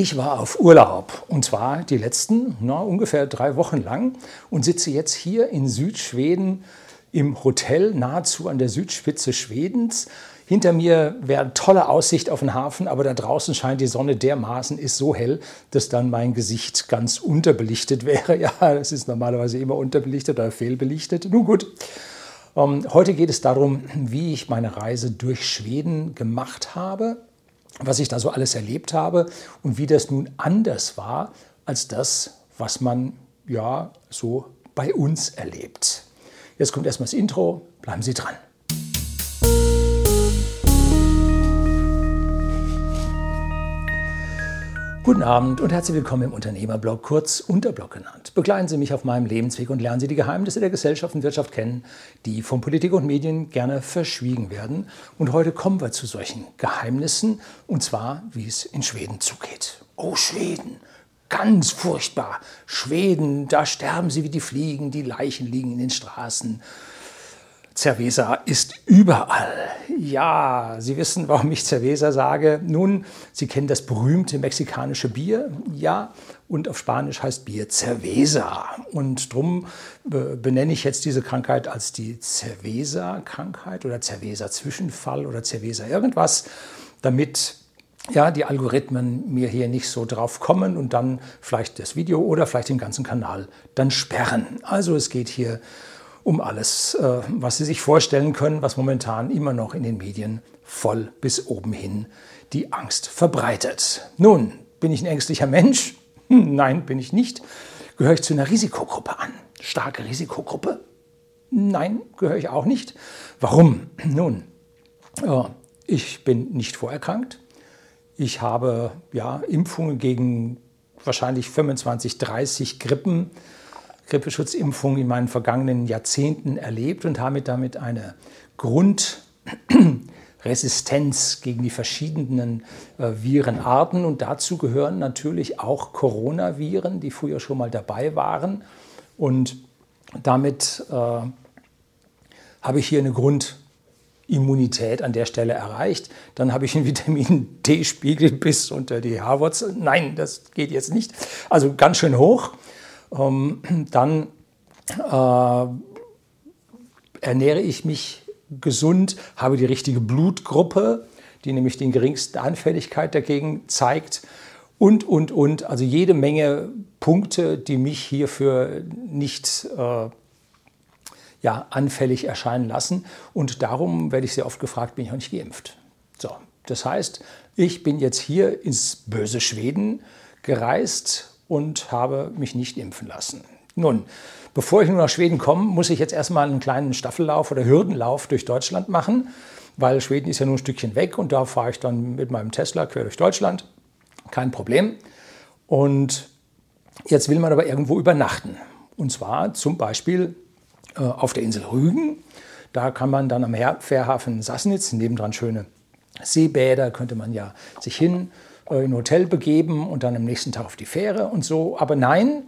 Ich war auf Urlaub und zwar die letzten na, ungefähr drei Wochen lang und sitze jetzt hier in Südschweden im Hotel nahezu an der Südspitze Schwedens. Hinter mir wäre tolle Aussicht auf den Hafen, aber da draußen scheint die Sonne dermaßen, ist so hell, dass dann mein Gesicht ganz unterbelichtet wäre. Ja, es ist normalerweise immer unterbelichtet oder fehlbelichtet. Nun gut. Ähm, heute geht es darum, wie ich meine Reise durch Schweden gemacht habe was ich da so alles erlebt habe und wie das nun anders war als das, was man ja so bei uns erlebt. Jetzt kommt erstmal das Intro, bleiben Sie dran. Guten Abend und herzlich willkommen im Unternehmerblog, kurz Unterblog genannt. Begleiten Sie mich auf meinem Lebensweg und lernen Sie die Geheimnisse der Gesellschaft und Wirtschaft kennen, die von Politik und Medien gerne verschwiegen werden. Und heute kommen wir zu solchen Geheimnissen, und zwar, wie es in Schweden zugeht. Oh, Schweden! Ganz furchtbar. Schweden, da sterben sie wie die Fliegen, die Leichen liegen in den Straßen. Cerveza ist überall. Ja, Sie wissen, warum ich Cerveza sage. Nun, Sie kennen das berühmte mexikanische Bier. Ja, und auf Spanisch heißt Bier Cerveza. Und darum benenne ich jetzt diese Krankheit als die Cerveza-Krankheit oder Cerveza-Zwischenfall oder Cerveza irgendwas, damit ja, die Algorithmen mir hier nicht so drauf kommen und dann vielleicht das Video oder vielleicht den ganzen Kanal dann sperren. Also es geht hier um alles, äh, was Sie sich vorstellen können, was momentan immer noch in den Medien voll bis oben hin die Angst verbreitet. Nun, bin ich ein ängstlicher Mensch? Hm, nein, bin ich nicht. Gehöre ich zu einer Risikogruppe an? Starke Risikogruppe? Nein, gehöre ich auch nicht. Warum? Nun, ich bin nicht vorerkrankt. Ich habe ja, Impfungen gegen wahrscheinlich 25, 30 Grippen Grippeschutzimpfung in meinen vergangenen Jahrzehnten erlebt und habe damit eine Grundresistenz gegen die verschiedenen äh, Virenarten. Und dazu gehören natürlich auch Coronaviren, die früher schon mal dabei waren. Und damit äh, habe ich hier eine Grundimmunität an der Stelle erreicht. Dann habe ich einen Vitamin D-Spiegel bis unter die Haarwurzel. Nein, das geht jetzt nicht. Also ganz schön hoch. Ähm, dann äh, ernähre ich mich gesund, habe die richtige Blutgruppe, die nämlich die geringste Anfälligkeit dagegen zeigt. Und, und, und, also jede Menge Punkte, die mich hierfür nicht äh, ja, anfällig erscheinen lassen. Und darum werde ich sehr oft gefragt, bin ich auch nicht geimpft. So, das heißt, ich bin jetzt hier ins böse Schweden gereist und habe mich nicht impfen lassen. Nun, bevor ich nun nach Schweden komme, muss ich jetzt erstmal einen kleinen Staffellauf oder Hürdenlauf durch Deutschland machen, weil Schweden ist ja nur ein Stückchen weg und da fahre ich dann mit meinem Tesla quer durch Deutschland. Kein Problem. Und jetzt will man aber irgendwo übernachten. Und zwar zum Beispiel äh, auf der Insel Rügen. Da kann man dann am Fährhafen Sassnitz, nebendran schöne Seebäder, könnte man ja sich hin in ein Hotel begeben und dann am nächsten Tag auf die Fähre und so. Aber nein,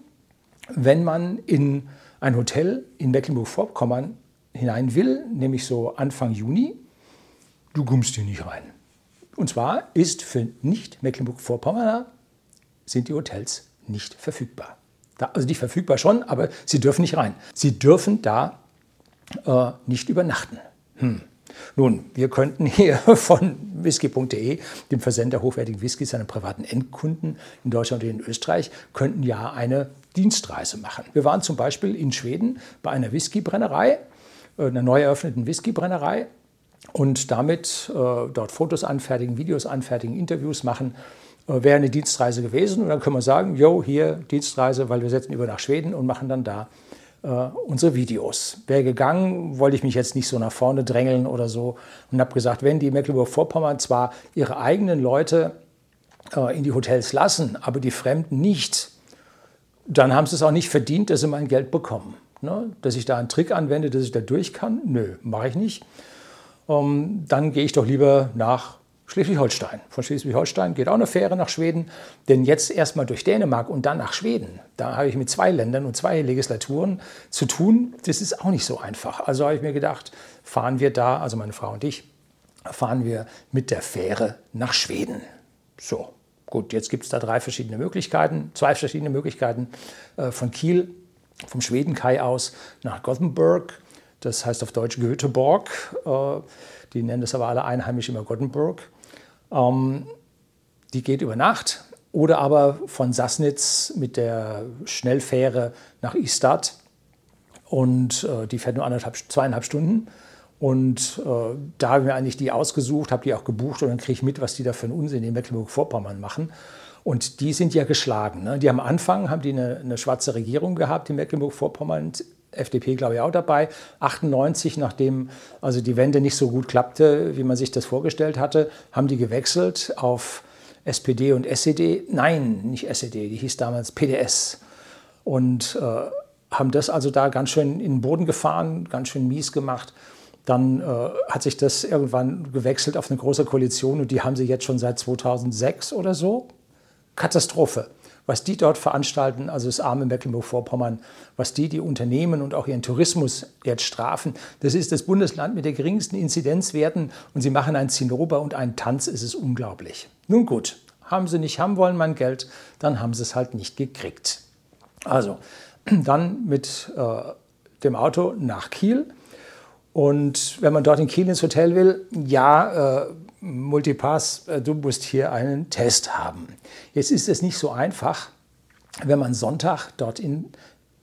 wenn man in ein Hotel in Mecklenburg-Vorpommern hinein will, nämlich so Anfang Juni, du kommst hier nicht rein. Und zwar ist für nicht Mecklenburg-Vorpommerner sind die Hotels nicht verfügbar. Da, also nicht verfügbar schon, aber sie dürfen nicht rein. Sie dürfen da äh, nicht übernachten. Hm. Nun, wir könnten hier von whisky.de, dem Versender hochwertigen Whiskys an privaten Endkunden in Deutschland und in Österreich, könnten ja eine Dienstreise machen. Wir waren zum Beispiel in Schweden bei einer Whiskybrennerei, äh, einer neu eröffneten Whiskybrennerei und damit äh, dort Fotos anfertigen, Videos anfertigen, Interviews machen. Äh, wäre eine Dienstreise gewesen und dann können wir sagen, jo, hier Dienstreise, weil wir setzen über nach Schweden und machen dann da äh, unsere Videos. Wäre gegangen, wollte ich mich jetzt nicht so nach vorne drängeln oder so und habe gesagt, wenn die Mecklenburg-Vorpommern zwar ihre eigenen Leute äh, in die Hotels lassen, aber die Fremden nicht, dann haben sie es auch nicht verdient, dass sie mein Geld bekommen. Ne? Dass ich da einen Trick anwende, dass ich da durch kann, nö, mache ich nicht. Ähm, dann gehe ich doch lieber nach Schleswig-Holstein. Von Schleswig-Holstein geht auch eine Fähre nach Schweden. Denn jetzt erstmal durch Dänemark und dann nach Schweden. Da habe ich mit zwei Ländern und zwei Legislaturen zu tun. Das ist auch nicht so einfach. Also habe ich mir gedacht, fahren wir da, also meine Frau und ich, fahren wir mit der Fähre nach Schweden. So, Gut, jetzt gibt es da drei verschiedene Möglichkeiten, zwei verschiedene Möglichkeiten äh, von Kiel, vom Schwedenkai aus nach Gothenburg. Das heißt auf Deutsch Göteborg. Äh, die nennen das aber alle einheimisch immer Gothenburg. Ähm, die geht über Nacht oder aber von Sassnitz mit der Schnellfähre nach Istad. Und äh, die fährt nur anderthalb, zweieinhalb Stunden. Und äh, da haben wir eigentlich die ausgesucht, habe die auch gebucht und dann kriege ich mit, was die da für einen Unsinn in Mecklenburg-Vorpommern machen. Und die sind ja geschlagen. Ne? Die am Anfang haben die eine, eine schwarze Regierung gehabt in Mecklenburg-Vorpommern, FDP glaube ich auch dabei. 98, nachdem also die Wende nicht so gut klappte, wie man sich das vorgestellt hatte, haben die gewechselt auf SPD und SED. Nein, nicht SED, die hieß damals PDS. Und äh, haben das also da ganz schön in den Boden gefahren, ganz schön mies gemacht. Dann äh, hat sich das irgendwann gewechselt auf eine große Koalition und die haben sie jetzt schon seit 2006 oder so. Katastrophe. Was die dort veranstalten, also das arme Mecklenburg-Vorpommern, was die, die Unternehmen und auch ihren Tourismus jetzt strafen, das ist das Bundesland mit den geringsten Inzidenzwerten und sie machen ein Zinnober und einen Tanz, es ist unglaublich. Nun gut, haben sie nicht haben wollen mein Geld, dann haben sie es halt nicht gekriegt. Also, dann mit äh, dem Auto nach Kiel. Und wenn man dort in Kiel ins Hotel will, ja, äh, Multipass, äh, du musst hier einen Test haben. Jetzt ist es nicht so einfach, wenn man Sonntag dort in,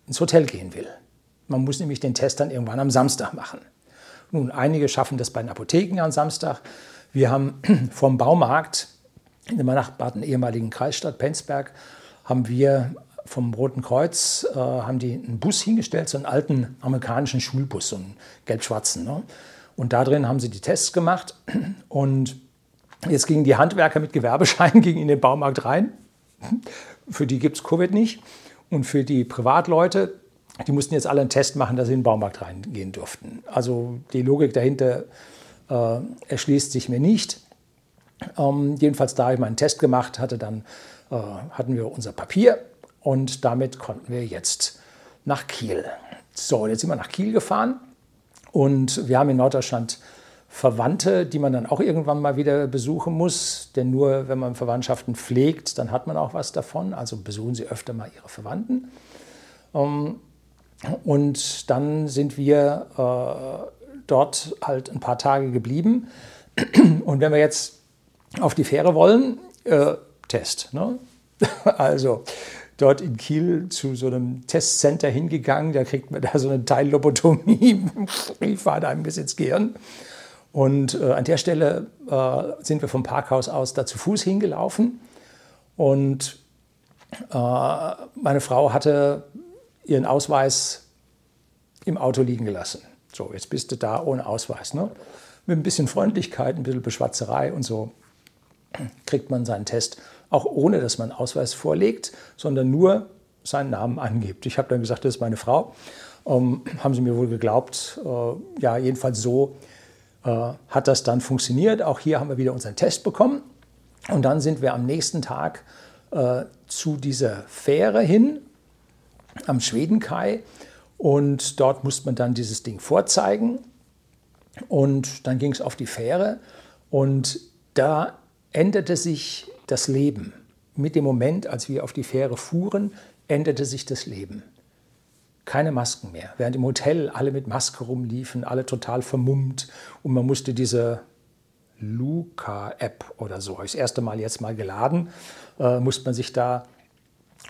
ins Hotel gehen will. Man muss nämlich den Test dann irgendwann am Samstag machen. Nun, einige schaffen das bei den Apotheken am Samstag. Wir haben vom Baumarkt in der benachbarten ehemaligen Kreisstadt Penzberg haben wir vom Roten Kreuz äh, haben die einen Bus hingestellt, so einen alten amerikanischen Schulbus, so einen gelb-schwarzen. Ne? Und da drin haben sie die Tests gemacht und jetzt gingen die Handwerker mit Gewerbeschein gingen in den Baumarkt rein. Für die gibt es Covid nicht. Und für die Privatleute, die mussten jetzt alle einen Test machen, dass sie in den Baumarkt reingehen durften. Also die Logik dahinter äh, erschließt sich mir nicht. Ähm, jedenfalls da ich meinen Test gemacht, hatte dann, äh, hatten wir unser Papier und damit konnten wir jetzt nach Kiel. So, jetzt sind wir nach Kiel gefahren und wir haben in Norddeutschland Verwandte, die man dann auch irgendwann mal wieder besuchen muss. Denn nur wenn man Verwandtschaften pflegt, dann hat man auch was davon. Also besuchen Sie öfter mal Ihre Verwandten. Ähm, und dann sind wir äh, dort halt ein paar Tage geblieben. Und wenn wir jetzt auf die Fähre wollen, äh, Test. Ne? Also dort in Kiel zu so einem Testcenter hingegangen. Da kriegt man da so eine Teillobotomie. ich fahre da ein bisschen ins Gehirn. Und äh, an der Stelle äh, sind wir vom Parkhaus aus da zu Fuß hingelaufen. Und äh, meine Frau hatte ihren Ausweis im Auto liegen gelassen. So, jetzt bist du da ohne Ausweis. Ne? Mit ein bisschen Freundlichkeit, ein bisschen Beschwatzerei und so kriegt man seinen Test auch ohne dass man Ausweis vorlegt, sondern nur seinen Namen angibt. Ich habe dann gesagt, das ist meine Frau. Ähm, haben sie mir wohl geglaubt. Äh, ja, jedenfalls so äh, hat das dann funktioniert. Auch hier haben wir wieder unseren Test bekommen. Und dann sind wir am nächsten Tag äh, zu dieser Fähre hin, am Schwedenkai. Und dort musste man dann dieses Ding vorzeigen. Und dann ging es auf die Fähre. Und da änderte sich das Leben. Mit dem Moment, als wir auf die Fähre fuhren, änderte sich das Leben. Keine Masken mehr. Während im Hotel alle mit Maske rumliefen, alle total vermummt und man musste diese Luca-App oder so, das erste Mal jetzt mal geladen, äh, musste man sich da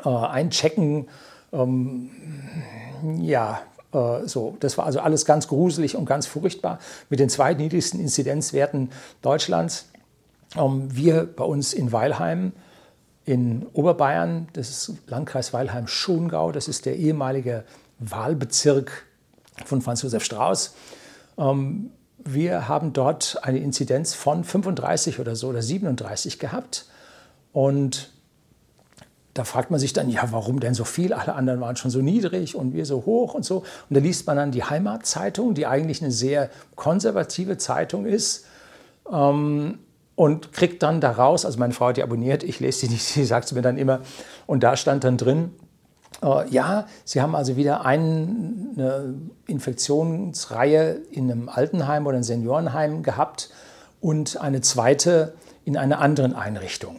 äh, einchecken. Ähm, ja, äh, so, das war also alles ganz gruselig und ganz furchtbar mit den zweitniedrigsten Inzidenzwerten Deutschlands. Ähm, wir bei uns in Weilheim in Oberbayern, das ist Landkreis Weilheim-Schongau, das ist der ehemalige Wahlbezirk von Franz Josef Strauß. Ähm, wir haben dort eine Inzidenz von 35 oder so oder 37 gehabt. Und da fragt man sich dann, ja, warum denn so viel? Alle anderen waren schon so niedrig und wir so hoch und so. Und da liest man dann die Heimatzeitung, die eigentlich eine sehr konservative Zeitung ist. Ähm, und kriegt dann daraus, also meine Frau hat die abonniert, ich lese sie nicht, sie sagt es mir dann immer, und da stand dann drin, äh, ja, Sie haben also wieder eine Infektionsreihe in einem Altenheim oder einem Seniorenheim gehabt und eine zweite in einer anderen Einrichtung.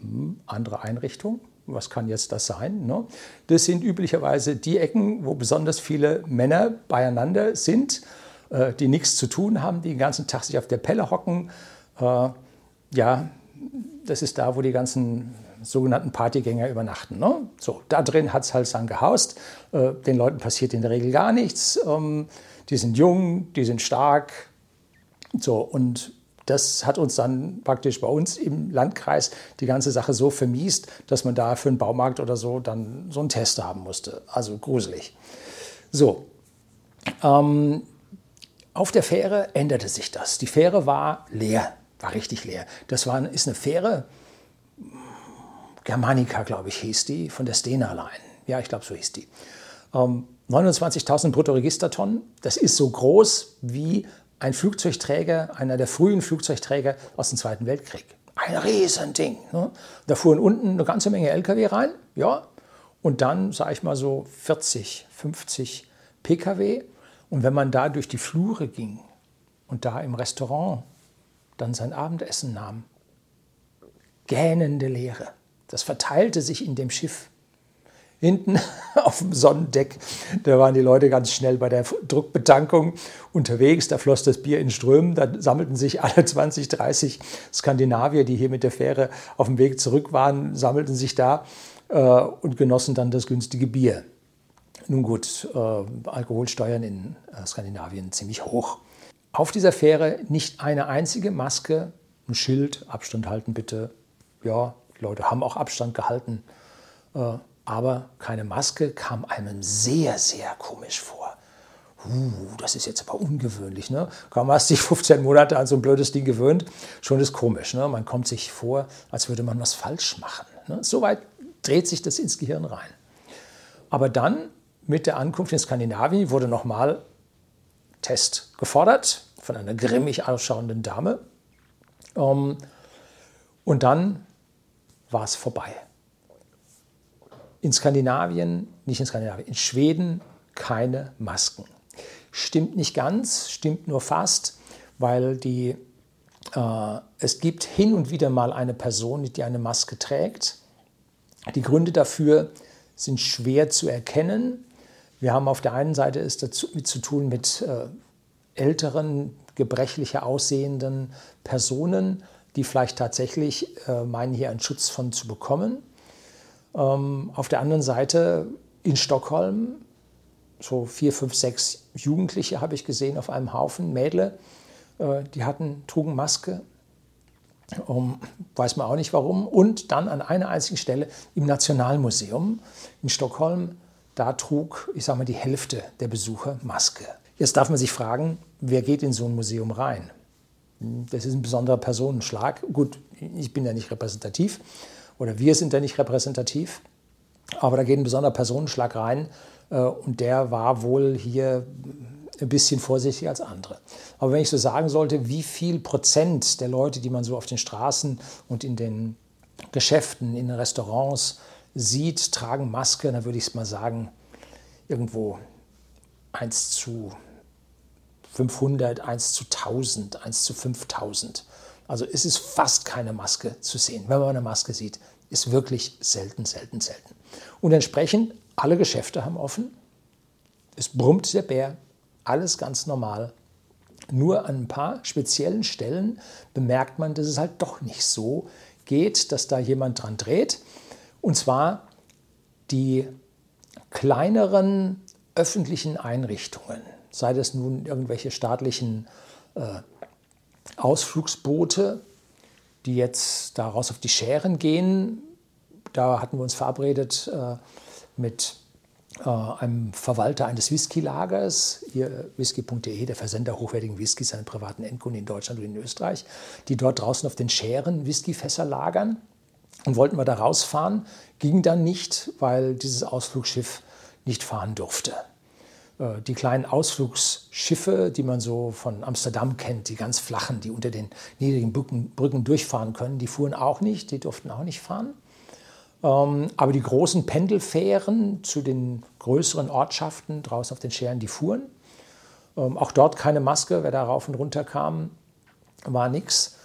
hm, andere Einrichtung. Was kann jetzt das sein? Ne? Das sind üblicherweise die Ecken, wo besonders viele Männer beieinander sind, äh, die nichts zu tun haben, die den ganzen Tag sich auf der Pelle hocken. Äh, ja, das ist da, wo die ganzen sogenannten Partygänger übernachten. Ne? So, da drin hat es halt dann gehaust. Äh, den Leuten passiert in der Regel gar nichts. Ähm, die sind jung, die sind stark. So, und das hat uns dann praktisch bei uns im Landkreis die ganze Sache so vermiest, dass man da für einen Baumarkt oder so dann so einen Test haben musste. Also gruselig. So, ähm, auf der Fähre änderte sich das. Die Fähre war leer, war richtig leer. Das war, ist eine Fähre, Germanica, glaube ich, hieß die, von der Stena Line. Ja, ich glaube, so hieß die. Ähm, 29.000 Bruttoregistertonnen, das ist so groß wie ein Flugzeugträger, einer der frühen Flugzeugträger aus dem Zweiten Weltkrieg. Ein Riesending. Ne? Da fuhren unten eine ganze Menge Lkw rein, ja, und dann, sage ich mal so, 40, 50 Pkw. Und wenn man da durch die Flure ging und da im Restaurant dann sein Abendessen nahm, gähnende Leere. Das verteilte sich in dem Schiff. Hinten auf dem Sonnendeck, da waren die Leute ganz schnell bei der Druckbetankung unterwegs. Da floss das Bier in Strömen. Da sammelten sich alle 20, 30 Skandinavier, die hier mit der Fähre auf dem Weg zurück waren, sammelten sich da äh, und genossen dann das günstige Bier. Nun gut, äh, Alkoholsteuern in äh, Skandinavien ziemlich hoch. Auf dieser Fähre nicht eine einzige Maske, ein Schild, Abstand halten bitte. Ja, die Leute haben auch Abstand gehalten. Äh, aber keine Maske kam einem sehr, sehr komisch vor. Uh, das ist jetzt aber ungewöhnlich. Ne? Kaum hast dich 15 Monate an so ein blödes Ding gewöhnt, schon ist komisch. Ne? Man kommt sich vor, als würde man was falsch machen. Ne? Soweit dreht sich das ins Gehirn rein. Aber dann mit der Ankunft in Skandinavien wurde nochmal Test gefordert von einer grimmig ausschauenden Dame. Ähm, und dann war es vorbei. In Skandinavien, nicht in Skandinavien, in Schweden keine Masken. Stimmt nicht ganz, stimmt nur fast, weil die, äh, es gibt hin und wieder mal eine Person, die eine Maske trägt. Die Gründe dafür sind schwer zu erkennen. Wir haben auf der einen Seite es dazu zu tun mit äh, älteren, gebrechlicher aussehenden Personen, die vielleicht tatsächlich äh, meinen, hier einen Schutz von zu bekommen. Ähm, auf der anderen Seite in Stockholm, so vier, fünf, sechs Jugendliche habe ich gesehen auf einem Haufen, Mädle, äh, die hatten, trugen Maske, um, weiß man auch nicht warum. Und dann an einer einzigen Stelle im Nationalmuseum in Stockholm da trug, ich sage mal, die Hälfte der Besucher Maske. Jetzt darf man sich fragen, wer geht in so ein Museum rein? Das ist ein besonderer Personenschlag. Gut, ich bin ja nicht repräsentativ oder wir sind ja nicht repräsentativ, aber da geht ein besonderer Personenschlag rein äh, und der war wohl hier ein bisschen vorsichtiger als andere. Aber wenn ich so sagen sollte, wie viel Prozent der Leute, die man so auf den Straßen und in den Geschäften, in den Restaurants sieht, tragen Maske, dann würde ich es mal sagen, irgendwo 1 zu 500, 1 zu 1000, 1 zu 5000. Also es ist fast keine Maske zu sehen. Wenn man eine Maske sieht, ist wirklich selten, selten, selten. Und entsprechend, alle Geschäfte haben offen. Es brummt der Bär, alles ganz normal. Nur an ein paar speziellen Stellen bemerkt man, dass es halt doch nicht so geht, dass da jemand dran dreht. Und zwar die kleineren öffentlichen Einrichtungen, sei das nun irgendwelche staatlichen äh, Ausflugsboote, die jetzt daraus auf die Schären gehen. Da hatten wir uns verabredet äh, mit äh, einem Verwalter eines Whiskylagers, hier whisky.de, der Versender hochwertigen Whiskys an privaten Endkunden in Deutschland und in Österreich, die dort draußen auf den Schären Whiskyfässer lagern und wollten wir da rausfahren. Ging dann nicht, weil dieses Ausflugsschiff nicht fahren durfte. Äh, die kleinen Ausflugsschiffe, die man so von Amsterdam kennt, die ganz flachen, die unter den niedrigen Brücken, durchfahren können, die fuhren auch nicht, die durften auch nicht fahren. Ähm, aber die großen Pendelfähren zu den größeren Ortschaften draußen auf den Schären, die fuhren. Ähm, auch dort keine Maske, wer da rauf und runter kam, war nichts.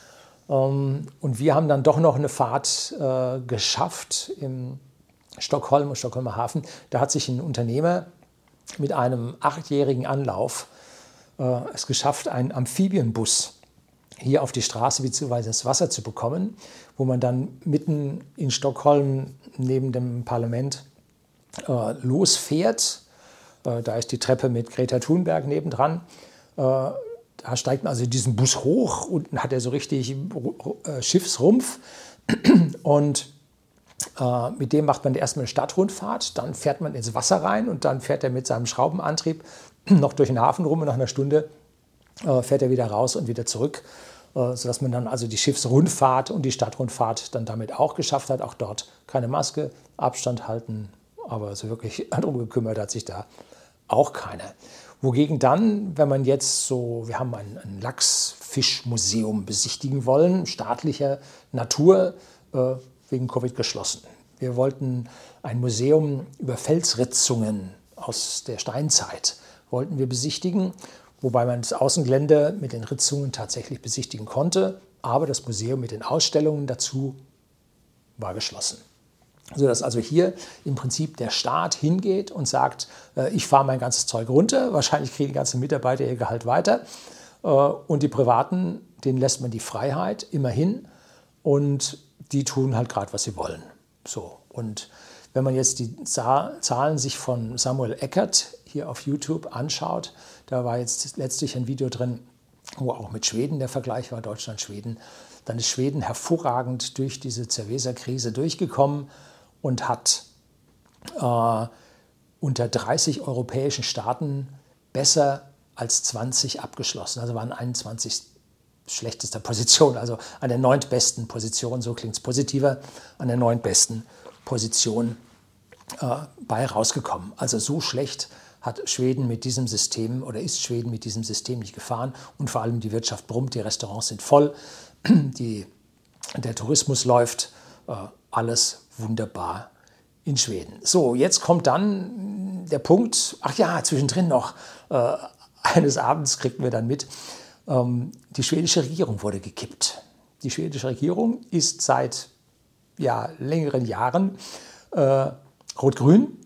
Ähm, und wir haben dann doch noch eine Fahrt äh, geschafft im Stockholm und Stockholmer Hafen. Da hat sich ein Unternehmer mit einem achtjährigen Anlauf äh, es geschafft, einen Amphibienbus hier auf die Straße bzw. ins Wasser zu bekommen, wo man dann mitten in Stockholm neben dem Parlament äh, losfährt. Äh, da ist die Treppe mit Greta Thunberg nebendran. Da steigt man also diesen Bus hoch. Unten hat er so richtig äh, Schiffsrumpf. Und äh, mit dem macht man erstmal eine Stadtrundfahrt. Dann fährt man ins Wasser rein und dann fährt er mit seinem Schraubenantrieb noch durch den Hafen rum. Und nach einer Stunde äh, fährt er wieder raus und wieder zurück äh, sodass man dann also die Schiffsrundfahrt und die Stadtrundfahrt dann damit auch geschafft hat. Auch dort keine Maske, Abstand halten, aber so wirklich darum gekümmert hat sich da auch keiner. Wogegen dann, wenn man jetzt so, wir haben ein, ein Lachsfischmuseum besichtigen wollen, staatlicher Natur, äh, wegen Covid geschlossen. Wir wollten ein Museum über Felsritzungen aus der Steinzeit wollten wir besichtigen wobei man das Außengelände mit den Ritzungen tatsächlich besichtigen konnte, aber das Museum mit den Ausstellungen dazu war geschlossen. Sodass also hier im Prinzip der Staat hingeht und sagt, äh, ich fahre mein ganzes Zeug runter, wahrscheinlich kriegen die ganzen Mitarbeiter ihr Gehalt weiter äh, und die Privaten, denen lässt man die Freiheit immerhin und die tun halt gerade, was sie wollen. So. Und wenn man jetzt die Zahlen sich von Samuel Eckert hier auf YouTube anschaut, da war jetzt letztlich ein Video drin, wo auch mit Schweden der Vergleich war, Deutschland-Schweden. Dann ist Schweden hervorragend durch diese Cerveza-Krise durchgekommen und hat äh, unter 30 europäischen Staaten besser als 20 abgeschlossen. Also waren 21 schlechtester Position, also an der neuntbesten Position, so klingt es positiver, an der neuntbesten Position äh, bei rausgekommen. Also so schlecht hat Schweden mit diesem System oder ist Schweden mit diesem System nicht gefahren und vor allem die Wirtschaft brummt, die Restaurants sind voll, die, der Tourismus läuft, äh, alles wunderbar in Schweden. So, jetzt kommt dann der Punkt, ach ja, zwischendrin noch, äh, eines Abends kriegten wir dann mit, ähm, die schwedische Regierung wurde gekippt. Die schwedische Regierung ist seit ja, längeren Jahren äh, rot-grün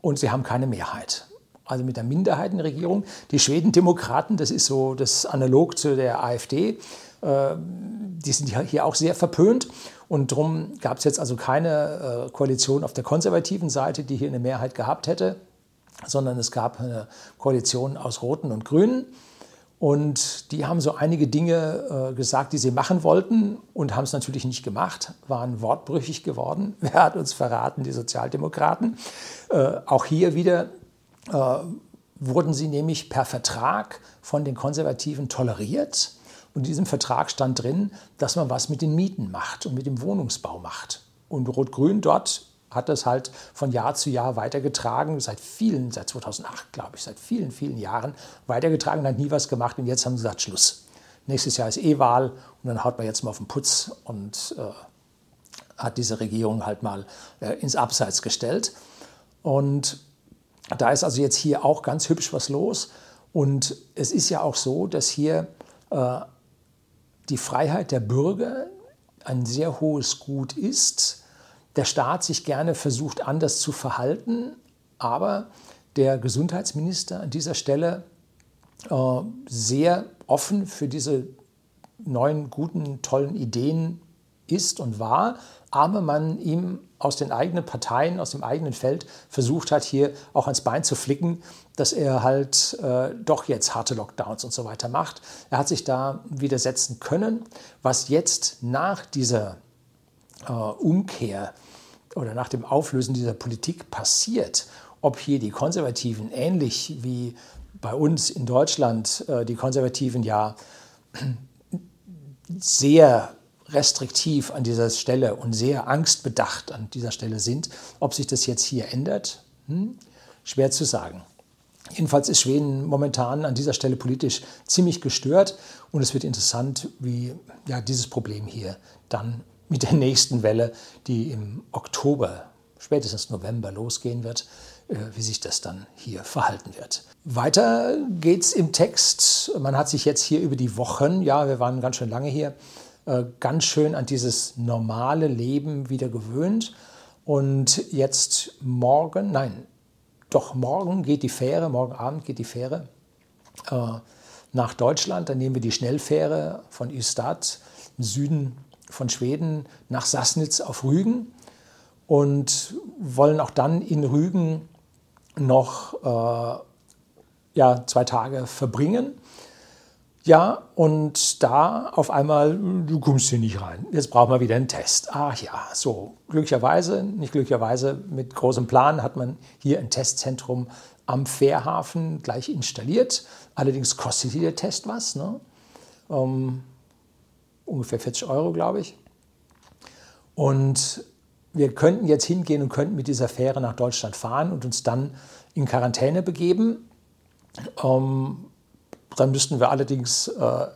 und sie haben keine Mehrheit also mit der Minderheitenregierung. Die Schwedendemokraten, das ist so das analog zu der AfD, die sind hier auch sehr verpönt. Und darum gab es jetzt also keine äh, Koalition auf der konservativen Seite, die hier eine Mehrheit gehabt hätte, sondern es gab eine Koalition aus Roten und Grünen. Und die haben so einige Dinge äh, gesagt, die sie machen wollten und haben es natürlich nicht gemacht, waren wortbrüchig geworden. Wer hat uns verraten? Die Sozialdemokraten. auch hier wieder äh, wurden sie nämlich per Vertrag von den Konservativen toleriert. Und in diesem Vertrag stand drin, dass man was mit den Mieten macht und mit dem Wohnungsbau macht. Und Rot-Grün dort hat das halt von Jahr zu Jahr weitergetragen, seit vielen, seit 2008 glaube ich, seit vielen, vielen Jahren weitergetragen, hat nie was gemacht und jetzt haben sie gesagt, Schluss. Nächstes Jahr ist E-Wahl und dann haut man jetzt mal auf den Putz und äh, hat diese Regierung halt mal äh, ins Abseits gestellt. Und da ist also jetzt hier auch ganz hübsch was los. Und es ist ja auch so, dass hier äh, die Freiheit der Bürger ein sehr hohes Gut ist. Der Staat sich gerne versucht, anders zu verhalten, aber der Gesundheitsminister an dieser Stelle äh, sehr offen für diese neuen, guten, tollen Ideen ist und war, aber man ihm aus den eigenen Parteien, aus dem eigenen Feld versucht hat, hier auch ans Bein zu flicken, dass er halt äh, doch jetzt harte Lockdowns und so weiter macht. Er hat sich da widersetzen können. Was jetzt nach dieser äh, Umkehr oder nach dem Auflösen dieser Politik passiert, ob hier die Konservativen ähnlich wie bei uns in Deutschland äh, die Konservativen ja sehr restriktiv an dieser Stelle und sehr angstbedacht an dieser Stelle sind. Ob sich das jetzt hier ändert, hm? schwer zu sagen. Jedenfalls ist Schweden momentan an dieser Stelle politisch ziemlich gestört und es wird interessant, wie ja, dieses Problem hier dann mit der nächsten Welle, die im Oktober, spätestens November losgehen wird, äh, wie sich das dann hier verhalten wird. Weiter geht's im Text. Man hat sich jetzt hier über die Wochen, ja, wir waren ganz schön lange hier, äh, ganz schön an dieses normale Leben wieder gewöhnt. Und jetzt morgen, nein, doch morgen geht die Fähre, morgen Abend geht die Fähre äh, nach Deutschland. Dann nehmen wir die Schnellfähre von Ystad im Süden von Schweden nach Sassnitz auf Rügen und wollen auch dann in Rügen noch äh, ja, zwei Tage verbringen. Ja, und da auf einmal, du kommst hier nicht rein. Jetzt brauchen wir wieder einen Test. Ach ja, so. Glücklicherweise, nicht glücklicherweise, mit großem Plan hat man hier ein Testzentrum am Fährhafen gleich installiert. Allerdings kostet der Test was. Ne? Um, ungefähr 40 Euro, glaube ich. Und wir könnten jetzt hingehen und könnten mit dieser Fähre nach Deutschland fahren und uns dann in Quarantäne begeben. Ähm, dann müssten wir allerdings äh,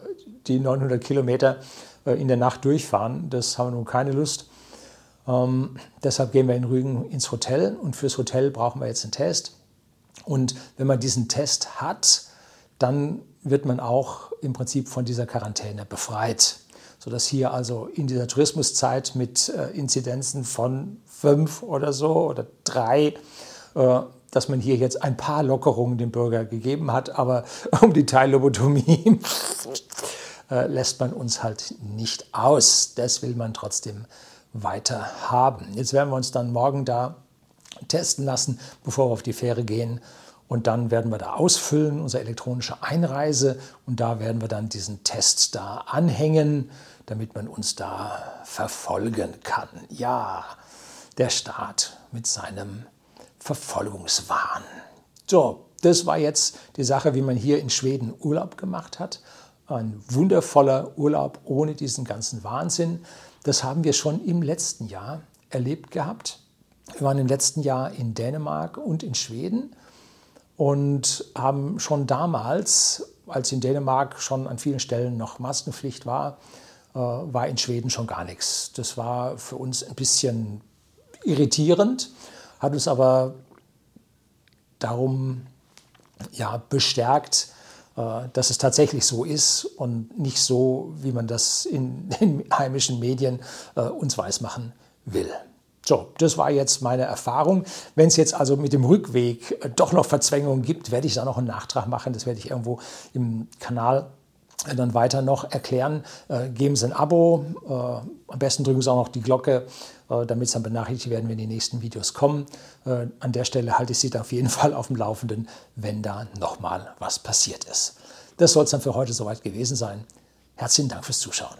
die 900 Kilometer äh, in der Nacht durchfahren. Das haben wir nun keine Lust. Ähm, deshalb gehen wir in Rügen ins Hotel und fürs Hotel brauchen wir jetzt einen Test. Und wenn man diesen Test hat, dann wird man auch im Prinzip von dieser Quarantäne befreit. Sodass hier also in dieser Tourismuszeit mit äh, Inzidenzen von fünf oder so oder drei äh, dass man hier jetzt ein paar Lockerungen dem Bürger gegeben hat, aber um die Teillobotomie äh, lässt man uns halt nicht aus. Das will man trotzdem weiter haben. Jetzt werden wir uns dann morgen da testen lassen, bevor wir auf die Fähre gehen. Und dann werden wir da ausfüllen, unsere elektronische Einreise. Und da werden wir dann diesen Test da anhängen, damit man uns da verfolgen kann. Ja, der Staat mit seinem Verfolgungswahn. So, das war jetzt die Sache, wie man hier in Schweden Urlaub gemacht hat. Ein wundervoller Urlaub ohne diesen ganzen Wahnsinn. Das haben wir schon im letzten Jahr erlebt gehabt. Wir waren im letzten Jahr in Dänemark und in Schweden und haben schon damals, als in Dänemark schon an vielen Stellen noch Maskenpflicht war, äh, war in Schweden schon gar nichts. Das war für uns ein bisschen irritierend hat uns aber darum ja, bestärkt, äh, dass es tatsächlich so ist und nicht so, wie man das in den heimischen Medien äh, uns weismachen will. So, das war jetzt meine Erfahrung. Wenn es jetzt also mit dem Rückweg äh, doch noch Verzwängungen gibt, werde ich da noch einen Nachtrag machen. Das werde ich irgendwo im Kanal dann weiter noch erklären. Äh, geben Sie ein Abo, äh, am besten drücken Sie auch noch die Glocke, äh, damit Sie dann benachrichtigt werden, wenn die nächsten Videos kommen. Äh, an der Stelle halte ich Sie da auf jeden Fall auf dem Laufenden, wenn da nochmal was passiert ist. Das soll es dann für heute soweit gewesen sein. Herzlichen Dank fürs Zuschauen.